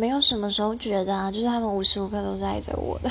没有什么时候觉得啊就是他们无时无刻都是爱着我的。